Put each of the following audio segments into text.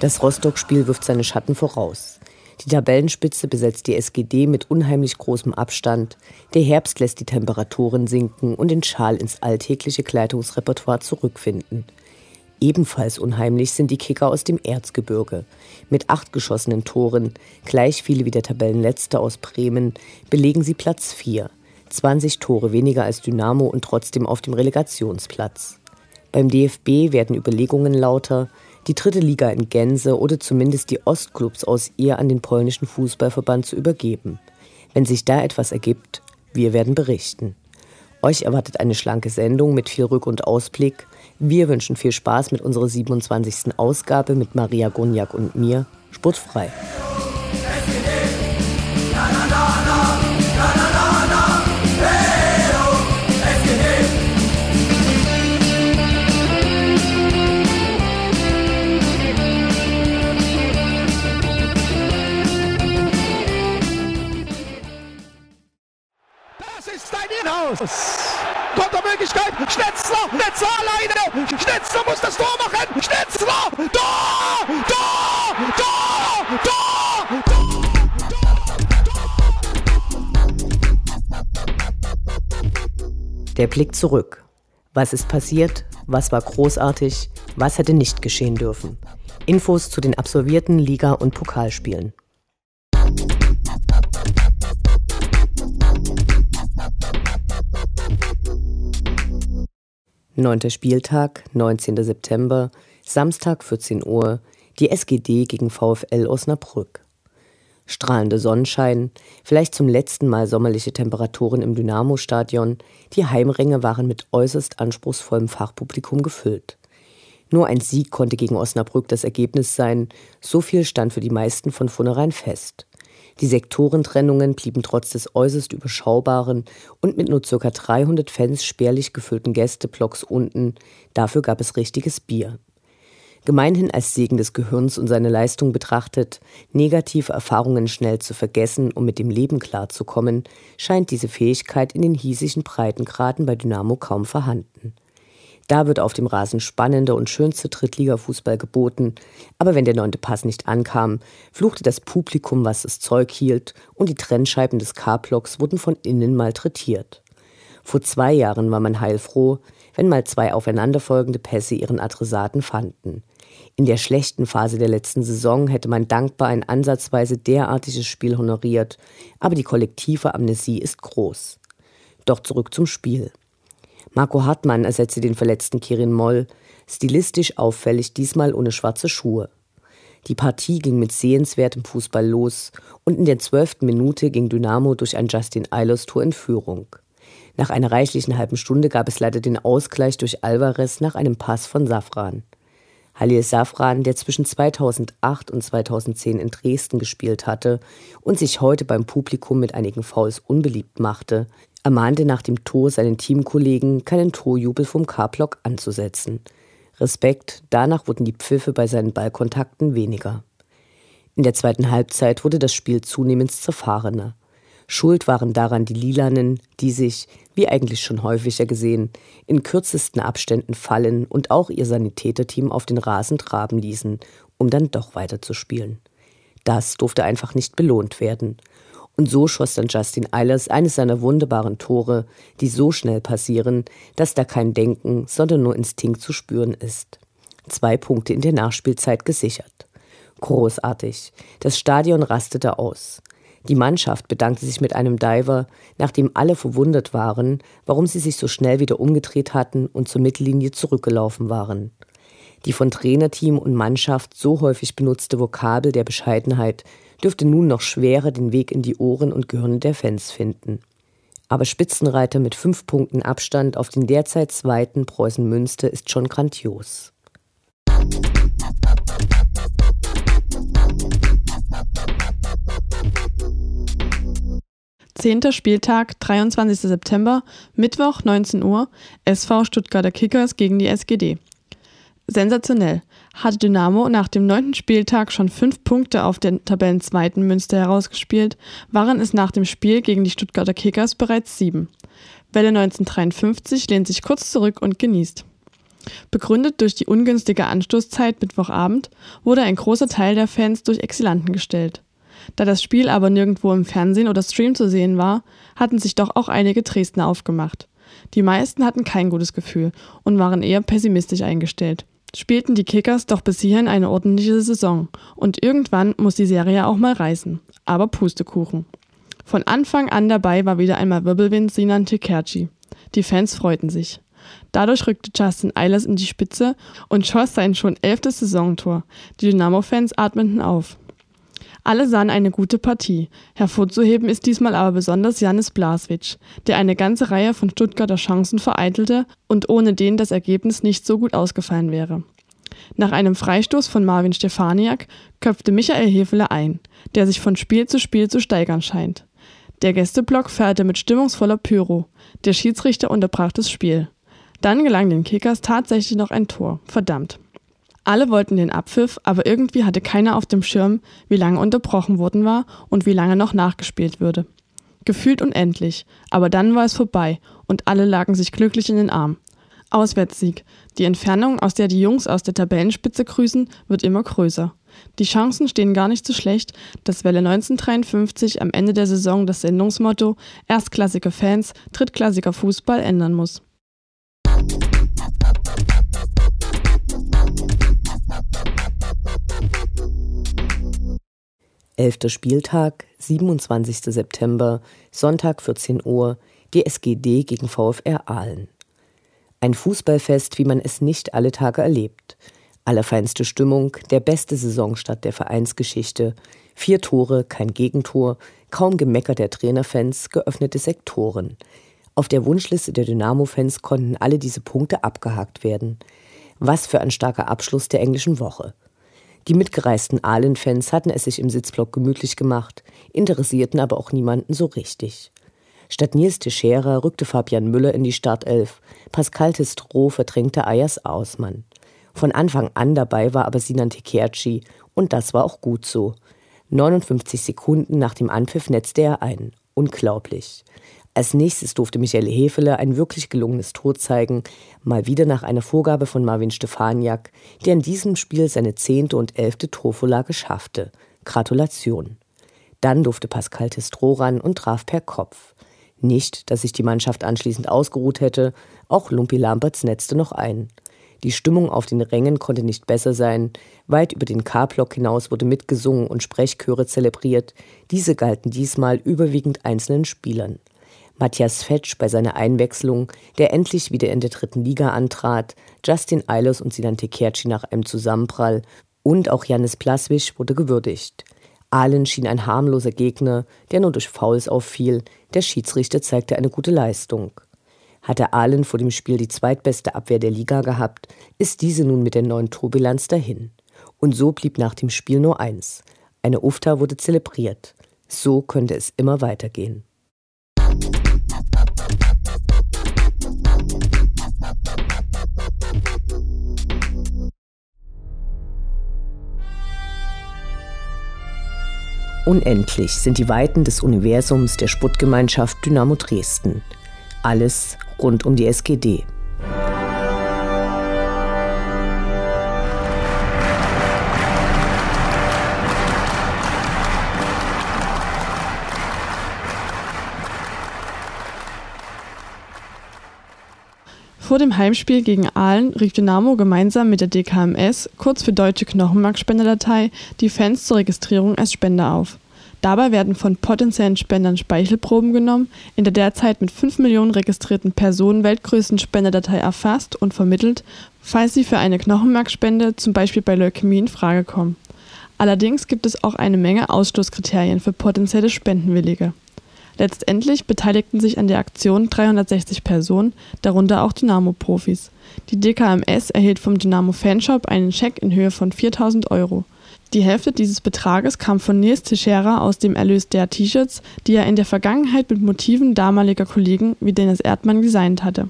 Das Rostock-Spiel wirft seine Schatten voraus. Die Tabellenspitze besetzt die SGD mit unheimlich großem Abstand. Der Herbst lässt die Temperaturen sinken und den Schal ins alltägliche Kleidungsrepertoire zurückfinden. Ebenfalls unheimlich sind die Kicker aus dem Erzgebirge. Mit acht geschossenen Toren, gleich viele wie der Tabellenletzte aus Bremen, belegen sie Platz 4. 20 Tore weniger als Dynamo und trotzdem auf dem Relegationsplatz. Beim DFB werden Überlegungen lauter, die dritte Liga in Gänze oder zumindest die Ostclubs aus ihr an den polnischen Fußballverband zu übergeben. Wenn sich da etwas ergibt, wir werden berichten. Euch erwartet eine schlanke Sendung mit viel Rück- und Ausblick. Wir wünschen viel Spaß mit unserer 27. Ausgabe mit Maria Gunjak und mir. Sportfrei. Der Blick zurück. Was ist passiert? Was war großartig? Was hätte nicht geschehen dürfen? Infos zu den absolvierten Liga- und Pokalspielen. Neunter Spieltag, 19. September, Samstag 14 Uhr, die SGD gegen VfL Osnabrück. Strahlende Sonnenschein, vielleicht zum letzten Mal sommerliche Temperaturen im Dynamo-Stadion, die Heimränge waren mit äußerst anspruchsvollem Fachpublikum gefüllt. Nur ein Sieg konnte gegen Osnabrück das Ergebnis sein, so viel stand für die meisten von vornherein fest. Die Sektorentrennungen blieben trotz des äußerst überschaubaren und mit nur ca. 300 Fans spärlich gefüllten Gästeblocks unten, dafür gab es richtiges Bier. Gemeinhin als Segen des Gehirns und seine Leistung betrachtet, negative Erfahrungen schnell zu vergessen, um mit dem Leben klarzukommen, scheint diese Fähigkeit in den hiesigen Breitengraden bei Dynamo kaum vorhanden. Da wird auf dem Rasen spannender und schönste Drittliga-Fußball geboten. Aber wenn der neunte Pass nicht ankam, fluchte das Publikum, was das Zeug hielt, und die Trennscheiben des K-Blocks wurden von innen malträtiert. Vor zwei Jahren war man heilfroh, wenn mal zwei aufeinanderfolgende Pässe ihren Adressaten fanden. In der schlechten Phase der letzten Saison hätte man dankbar ein ansatzweise derartiges Spiel honoriert, aber die kollektive Amnesie ist groß. Doch zurück zum Spiel. Marco Hartmann ersetzte den verletzten Kirin Moll, stilistisch auffällig, diesmal ohne schwarze Schuhe. Die Partie ging mit sehenswertem Fußball los und in der zwölften Minute ging Dynamo durch ein Justin Eilers-Tor in Führung. Nach einer reichlichen halben Stunde gab es leider den Ausgleich durch Alvarez nach einem Pass von Safran. Halil Safran, der zwischen 2008 und 2010 in Dresden gespielt hatte und sich heute beim Publikum mit einigen Fouls unbeliebt machte, ermahnte nach dem Tor seinen Teamkollegen, keinen Torjubel vom K-Block anzusetzen. Respekt, danach wurden die Pfiffe bei seinen Ballkontakten weniger. In der zweiten Halbzeit wurde das Spiel zunehmend zerfahrener. Schuld waren daran die Lilanen, die sich, wie eigentlich schon häufiger gesehen, in kürzesten Abständen fallen und auch ihr Sanitäterteam auf den Rasen traben ließen, um dann doch weiterzuspielen. Das durfte einfach nicht belohnt werden. Und so schoss dann Justin Eilers eines seiner wunderbaren Tore, die so schnell passieren, dass da kein Denken, sondern nur Instinkt zu spüren ist. Zwei Punkte in der Nachspielzeit gesichert. Großartig. Das Stadion rastete aus. Die Mannschaft bedankte sich mit einem Diver, nachdem alle verwundert waren, warum sie sich so schnell wieder umgedreht hatten und zur Mittellinie zurückgelaufen waren. Die von Trainerteam und Mannschaft so häufig benutzte Vokabel der Bescheidenheit dürfte nun noch schwerer den Weg in die Ohren und Gehirne der Fans finden. Aber Spitzenreiter mit fünf Punkten Abstand auf den derzeit zweiten Preußen Münster ist schon grandios. Zehnter Spieltag, 23. September, Mittwoch, 19 Uhr, SV Stuttgarter Kickers gegen die SGD. Sensationell. Hatte Dynamo nach dem neunten Spieltag schon fünf Punkte auf den Tabellenzweiten Münster herausgespielt, waren es nach dem Spiel gegen die Stuttgarter Kickers bereits sieben. Welle 1953 lehnt sich kurz zurück und genießt. Begründet durch die ungünstige Anstoßzeit Mittwochabend wurde ein großer Teil der Fans durch Exilanten gestellt. Da das Spiel aber nirgendwo im Fernsehen oder Stream zu sehen war, hatten sich doch auch einige Dresdner aufgemacht. Die meisten hatten kein gutes Gefühl und waren eher pessimistisch eingestellt. Spielten die Kickers doch bis hierhin eine ordentliche Saison und irgendwann muss die Serie auch mal reißen. Aber Pustekuchen. Von Anfang an dabei war wieder einmal Wirbelwind Sinan Tekerci. Die Fans freuten sich. Dadurch rückte Justin Eilers in die Spitze und schoss sein schon elftes Saisontor. Die Dynamo-Fans atmeten auf. Alle sahen eine gute Partie. Hervorzuheben ist diesmal aber besonders Janis Blaswitsch, der eine ganze Reihe von Stuttgarter Chancen vereitelte und ohne den das Ergebnis nicht so gut ausgefallen wäre. Nach einem Freistoß von Marvin Stefaniak köpfte Michael Hefele ein, der sich von Spiel zu Spiel zu steigern scheint. Der Gästeblock feierte mit stimmungsvoller Pyro. Der Schiedsrichter unterbrach das Spiel. Dann gelang den Kickers tatsächlich noch ein Tor. Verdammt. Alle wollten den Abpfiff, aber irgendwie hatte keiner auf dem Schirm, wie lange unterbrochen worden war und wie lange noch nachgespielt würde. Gefühlt unendlich, aber dann war es vorbei und alle lagen sich glücklich in den Arm. Auswärtssieg. Die Entfernung, aus der die Jungs aus der Tabellenspitze grüßen, wird immer größer. Die Chancen stehen gar nicht so schlecht, dass Welle 1953 am Ende der Saison das Sendungsmotto Erstklassiger Fans, drittklassiger Fußball ändern muss. Elfter Spieltag, 27. September, Sonntag 14 Uhr, die SGD gegen VfR Aalen. Ein Fußballfest, wie man es nicht alle Tage erlebt. Allerfeinste Stimmung, der beste Saisonstart der Vereinsgeschichte. Vier Tore, kein Gegentor, kaum Gemecker der Trainerfans, geöffnete Sektoren. Auf der Wunschliste der Dynamo-Fans konnten alle diese Punkte abgehakt werden. Was für ein starker Abschluss der englischen Woche. Die mitgereisten Ahlen-Fans hatten es sich im Sitzblock gemütlich gemacht, interessierten aber auch niemanden so richtig. Statt Nils Teixeira rückte Fabian Müller in die Startelf, Pascal Testro verdrängte Ayas Ausmann. Von Anfang an dabei war aber Sinan Tekerci und das war auch gut so. 59 Sekunden nach dem Anpfiff netzte er ein. Unglaublich. Als nächstes durfte Michael Hefele ein wirklich gelungenes Tor zeigen, mal wieder nach einer Vorgabe von Marvin Stefaniak, der in diesem Spiel seine zehnte und elfte Torvorlage schaffte. Gratulation. Dann durfte Pascal Testro ran und traf per Kopf. Nicht, dass sich die Mannschaft anschließend ausgeruht hätte, auch Lumpi Lamberts netzte noch ein. Die Stimmung auf den Rängen konnte nicht besser sein. Weit über den K-Block hinaus wurde mitgesungen und Sprechchöre zelebriert. Diese galten diesmal überwiegend einzelnen Spielern. Matthias Fetsch bei seiner Einwechslung, der endlich wieder in der dritten Liga antrat, Justin Eilers und Sinan Tekerci nach einem Zusammenprall und auch Janis Plaswig wurde gewürdigt. Ahlen schien ein harmloser Gegner, der nur durch Fouls auffiel, der Schiedsrichter zeigte eine gute Leistung. Hatte Ahlen vor dem Spiel die zweitbeste Abwehr der Liga gehabt, ist diese nun mit der neuen Torbilanz dahin. Und so blieb nach dem Spiel nur eins. Eine UFTA wurde zelebriert. So könnte es immer weitergehen. Unendlich sind die Weiten des Universums der Sputtgemeinschaft Dynamo Dresden. Alles rund um die SGD. Vor dem Heimspiel gegen Aalen rief Dynamo gemeinsam mit der DKMS, kurz für Deutsche Knochenmarkspenderdatei, die Fans zur Registrierung als Spender auf. Dabei werden von potenziellen Spendern Speichelproben genommen, in der derzeit mit 5 Millionen registrierten Personen weltgrößten Spenderdatei erfasst und vermittelt, falls sie für eine Knochenmarkspende zum Beispiel bei Leukämie in Frage kommen. Allerdings gibt es auch eine Menge Ausschlusskriterien für potenzielle Spendenwillige. Letztendlich beteiligten sich an der Aktion 360 Personen, darunter auch Dynamo-Profis. Die DKMS erhielt vom Dynamo-Fanshop einen Scheck in Höhe von 4000 Euro. Die Hälfte dieses Betrages kam von Nils Teixeira aus dem Erlös der T-Shirts, die er in der Vergangenheit mit Motiven damaliger Kollegen wie Dennis Erdmann designt hatte.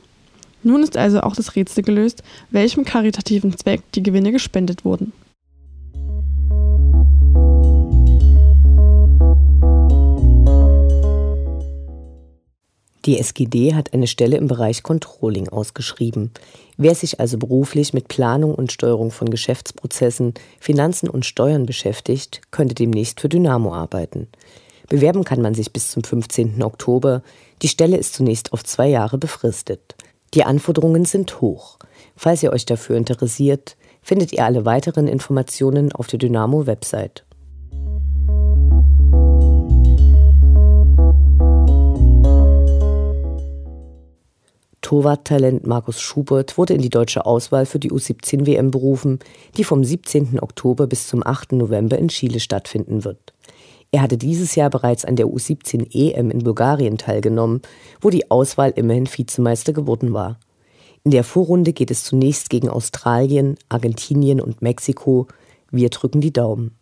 Nun ist also auch das Rätsel gelöst, welchem karitativen Zweck die Gewinne gespendet wurden. Die SGD hat eine Stelle im Bereich Controlling ausgeschrieben. Wer sich also beruflich mit Planung und Steuerung von Geschäftsprozessen, Finanzen und Steuern beschäftigt, könnte demnächst für Dynamo arbeiten. Bewerben kann man sich bis zum 15. Oktober. Die Stelle ist zunächst auf zwei Jahre befristet. Die Anforderungen sind hoch. Falls ihr euch dafür interessiert, findet ihr alle weiteren Informationen auf der Dynamo-Website. Torwarttalent Markus Schubert wurde in die deutsche Auswahl für die U17 WM berufen, die vom 17. Oktober bis zum 8. November in Chile stattfinden wird. Er hatte dieses Jahr bereits an der U17 EM in Bulgarien teilgenommen, wo die Auswahl immerhin Vizemeister geworden war. In der Vorrunde geht es zunächst gegen Australien, Argentinien und Mexiko. Wir drücken die Daumen.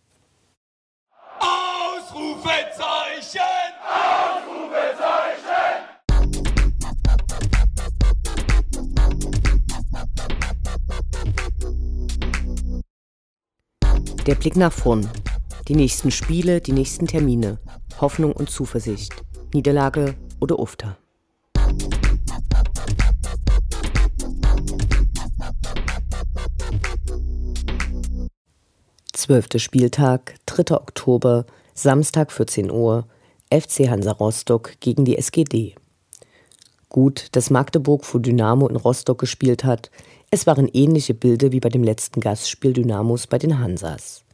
Der Blick nach vorn. Die nächsten Spiele, die nächsten Termine. Hoffnung und Zuversicht. Niederlage oder Ufter. Zwölfter Spieltag, 3. Oktober, Samstag 14 Uhr, FC Hansa Rostock gegen die SGD. Gut, dass Magdeburg vor Dynamo in Rostock gespielt hat, es waren ähnliche Bilder wie bei dem letzten Gastspiel Dynamos bei den Hansas.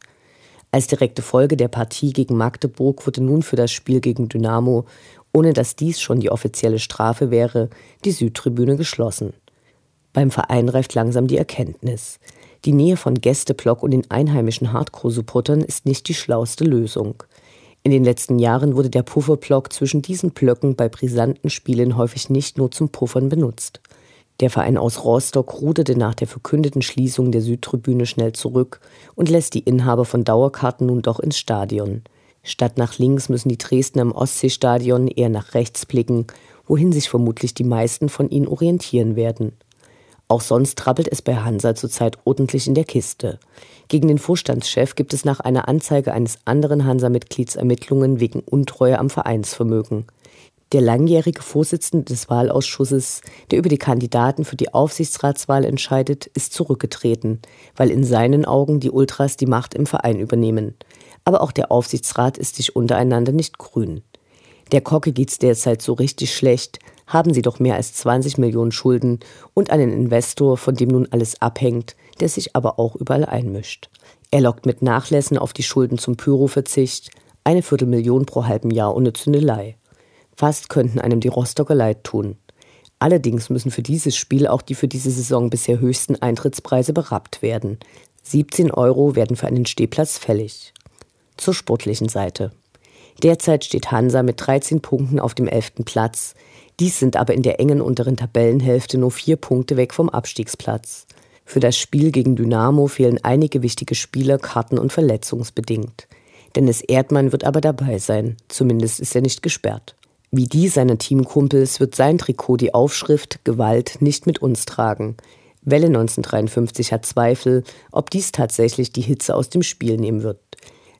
Als direkte Folge der Partie gegen Magdeburg wurde nun für das Spiel gegen Dynamo, ohne dass dies schon die offizielle Strafe wäre, die Südtribüne geschlossen. Beim Verein reift langsam die Erkenntnis. Die Nähe von Gästeblock und den einheimischen Hardcore-Supportern ist nicht die schlauste Lösung. In den letzten Jahren wurde der Pufferblock zwischen diesen Blöcken bei brisanten Spielen häufig nicht nur zum Puffern benutzt. Der Verein aus Rostock ruderte nach der verkündeten Schließung der Südtribüne schnell zurück und lässt die Inhaber von Dauerkarten nun doch ins Stadion. Statt nach links müssen die Dresdner im Ostseestadion eher nach rechts blicken, wohin sich vermutlich die meisten von ihnen orientieren werden. Auch sonst trappelt es bei Hansa zurzeit ordentlich in der Kiste. Gegen den Vorstandschef gibt es nach einer Anzeige eines anderen Hansa-Mitglieds Ermittlungen wegen Untreue am Vereinsvermögen. Der langjährige Vorsitzende des Wahlausschusses, der über die Kandidaten für die Aufsichtsratswahl entscheidet, ist zurückgetreten, weil in seinen Augen die Ultras die Macht im Verein übernehmen. Aber auch der Aufsichtsrat ist sich untereinander nicht grün. Der Kocke geht's derzeit so richtig schlecht, haben sie doch mehr als 20 Millionen Schulden und einen Investor, von dem nun alles abhängt, der sich aber auch überall einmischt. Er lockt mit Nachlässen auf die Schulden zum Pyroverzicht, eine Viertelmillion pro halben Jahr ohne Zündelei. Fast könnten einem die Rostocker leid tun. Allerdings müssen für dieses Spiel auch die für diese Saison bisher höchsten Eintrittspreise berappt werden. 17 Euro werden für einen Stehplatz fällig. Zur sportlichen Seite. Derzeit steht Hansa mit 13 Punkten auf dem 11. Platz. Dies sind aber in der engen unteren Tabellenhälfte nur vier Punkte weg vom Abstiegsplatz. Für das Spiel gegen Dynamo fehlen einige wichtige Spieler karten- und verletzungsbedingt. Dennis Erdmann wird aber dabei sein, zumindest ist er nicht gesperrt. Wie die seiner Teamkumpels wird sein Trikot die Aufschrift Gewalt nicht mit uns tragen. Welle 1953 hat Zweifel, ob dies tatsächlich die Hitze aus dem Spiel nehmen wird.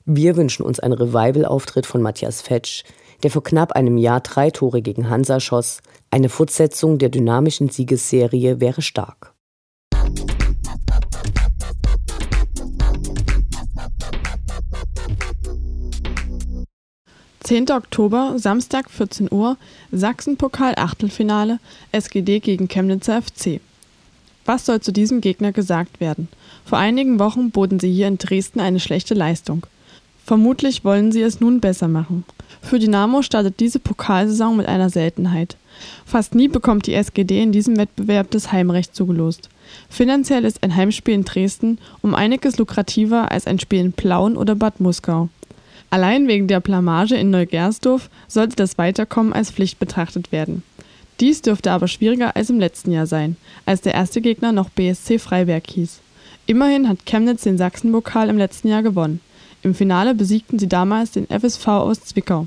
Wir wünschen uns einen Revival-Auftritt von Matthias Fetsch, der vor knapp einem Jahr drei Tore gegen Hansa schoss. Eine Fortsetzung der dynamischen Siegesserie wäre stark. 10. Oktober, Samstag 14 Uhr, Sachsenpokal Achtelfinale, SGD gegen Chemnitzer FC. Was soll zu diesem Gegner gesagt werden? Vor einigen Wochen boten sie hier in Dresden eine schlechte Leistung. Vermutlich wollen sie es nun besser machen. Für Dynamo startet diese Pokalsaison mit einer Seltenheit. Fast nie bekommt die SGD in diesem Wettbewerb das Heimrecht zugelost. Finanziell ist ein Heimspiel in Dresden um einiges lukrativer als ein Spiel in Plauen oder Bad Muskau. Allein wegen der Blamage in Neugersdorf sollte das Weiterkommen als Pflicht betrachtet werden. Dies dürfte aber schwieriger als im letzten Jahr sein, als der erste Gegner noch BSC Freiberg hieß. Immerhin hat Chemnitz den Sachsenpokal im letzten Jahr gewonnen. Im Finale besiegten sie damals den FSV aus Zwickau.